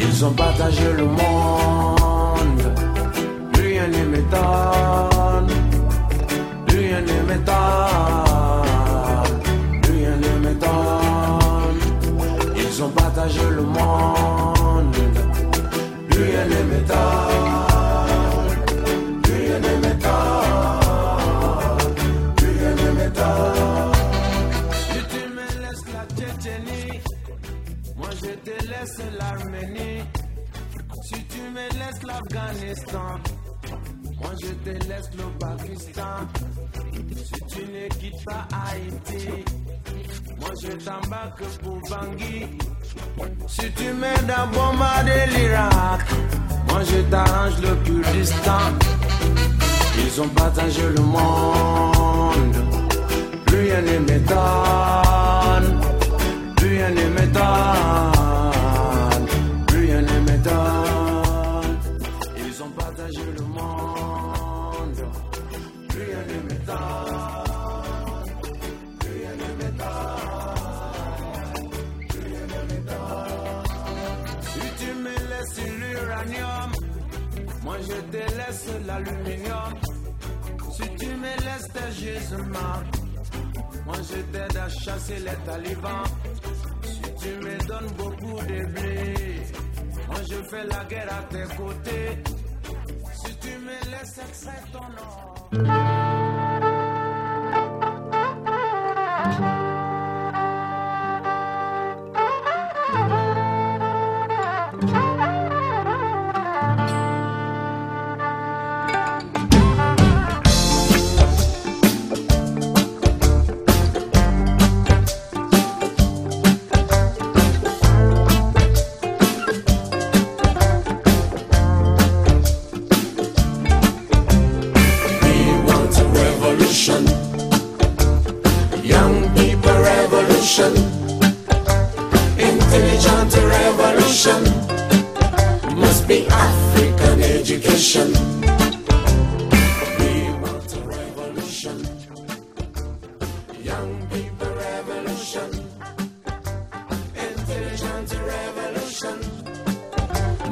Ils ont partagé le monde. Le monde. Plus rien ne m'étonne. Plus rien ne m'étonne. Plus rien ne m'étonne. Si tu me laisses la Tchétchénie, moi je te laisse l'Arménie. Si tu me laisses l'Afghanistan, moi je te laisse le Pakistan. Si tu ne quittes pas Haïti, moi je t'embarque pour Bangui. Si tu m'aides à bombarder l'Irak, moi je t'arrange le Kurdistan. Ils ont partagé le monde, plus rien ne m'étonne, plus rien ne m'étonne, plus rien ne m'étonne. Ils ont partagé le monde, plus rien ne m'étonne, tu me laisses l'uranium, moi je te laisse l'aluminium. Si tu me laisses tes gisements, moi je t'aide à chasser les talibans. Si tu me donnes beaucoup de blé, moi je fais la guerre à tes côtés. Si tu me laisses extraire ton or. Education. We want a revolution. Young people revolution. Intelligent revolution.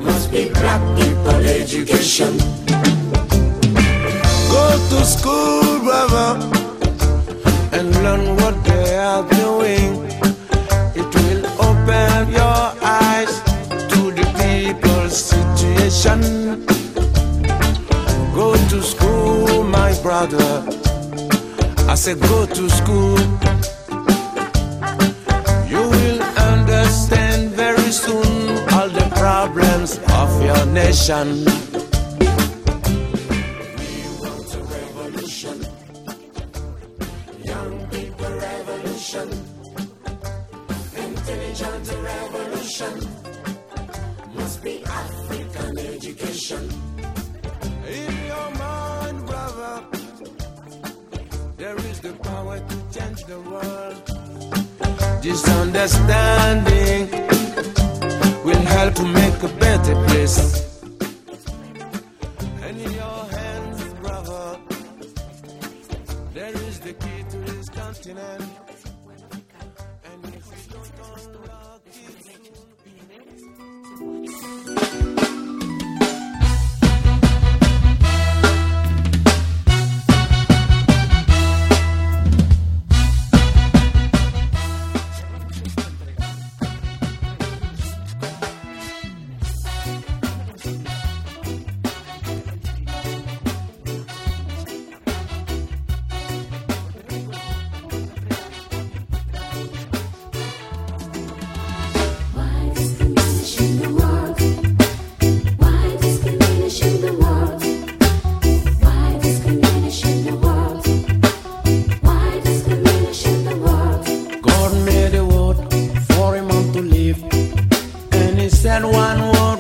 Must be black people education. Go to school, brother, and learn what they are doing. It will open your eyes to the people's situation. Go to school, my brother. I said, go to school. You will understand very soon all the problems of your nation. We want a revolution. Young people revolution. Intelligent revolution. Must be African education. The power to change the world. This understanding will help to make a better place. And in your hands, brother, there is the key to this continent. And if you don't Said one word.